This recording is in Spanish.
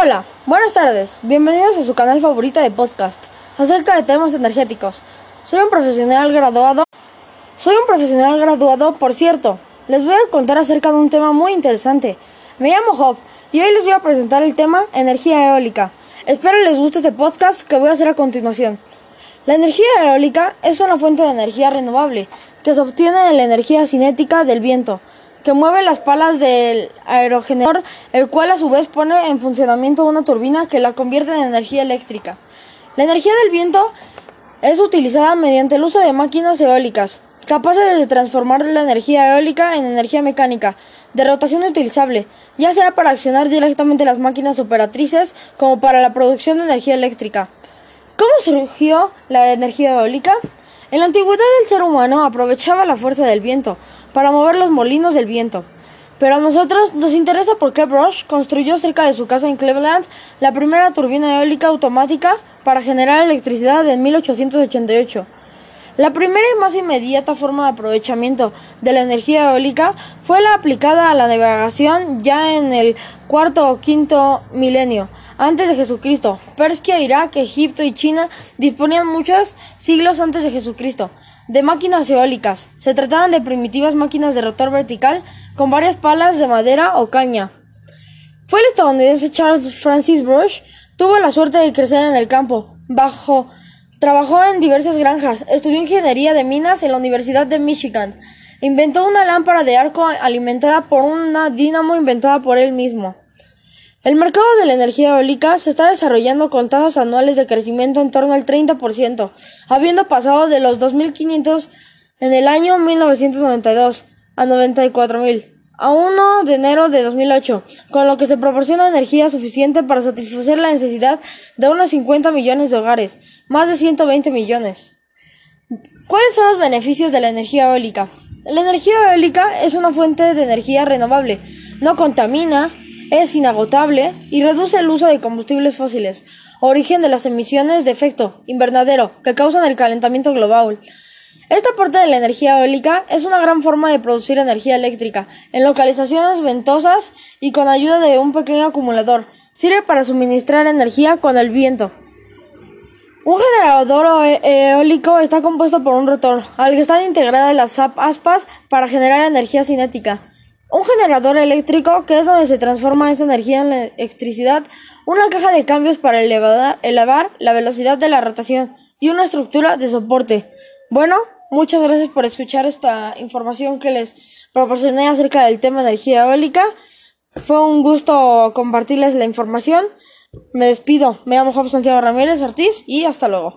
Hola, buenas tardes, bienvenidos a su canal favorito de podcast acerca de temas energéticos. Soy un profesional graduado. Soy un profesional graduado, por cierto. Les voy a contar acerca de un tema muy interesante. Me llamo Job y hoy les voy a presentar el tema energía eólica. Espero les guste este podcast que voy a hacer a continuación. La energía eólica es una fuente de energía renovable que se obtiene de la energía cinética del viento que mueve las palas del aerogenerador, el cual a su vez pone en funcionamiento una turbina que la convierte en energía eléctrica. La energía del viento es utilizada mediante el uso de máquinas eólicas, capaces de transformar la energía eólica en energía mecánica, de rotación utilizable, ya sea para accionar directamente las máquinas operatrices como para la producción de energía eléctrica. ¿Cómo surgió la energía eólica? En la antigüedad el ser humano aprovechaba la fuerza del viento para mover los molinos del viento. Pero a nosotros nos interesa por qué Brush construyó cerca de su casa en Cleveland la primera turbina eólica automática para generar electricidad en 1888. La primera y más inmediata forma de aprovechamiento de la energía eólica fue la aplicada a la navegación ya en el cuarto o quinto milenio antes de Jesucristo. Persia, Irak, Egipto y China disponían muchos siglos antes de Jesucristo de máquinas eólicas. Se trataban de primitivas máquinas de rotor vertical con varias palas de madera o caña. Fue el estadounidense Charles Francis Brush tuvo la suerte de crecer en el campo, bajo Trabajó en diversas granjas, estudió ingeniería de minas en la Universidad de Michigan. Inventó una lámpara de arco alimentada por una dínamo inventada por él mismo. El mercado de la energía eólica se está desarrollando con tasas anuales de crecimiento en torno al 30%, habiendo pasado de los 2.500 en el año 1992 a 94.000 a 1 de enero de 2008, con lo que se proporciona energía suficiente para satisfacer la necesidad de unos 50 millones de hogares, más de 120 millones. ¿Cuáles son los beneficios de la energía eólica? La energía eólica es una fuente de energía renovable, no contamina, es inagotable y reduce el uso de combustibles fósiles, origen de las emisiones de efecto invernadero que causan el calentamiento global. Esta parte de la energía eólica es una gran forma de producir energía eléctrica en localizaciones ventosas y con ayuda de un pequeño acumulador. Sirve para suministrar energía con el viento. Un generador e-, eólico está compuesto por un rotor, al que están integradas las aspas para generar energía cinética. Un generador eléctrico, que es donde se transforma esa energía en electricidad, una caja de cambios para elevar, elevar la velocidad de la rotación y una estructura de soporte. Bueno, Muchas gracias por escuchar esta información que les proporcioné acerca del tema energía eólica. Fue un gusto compartirles la información. Me despido. Me llamo Juan Santiago Ramírez Ortiz y hasta luego.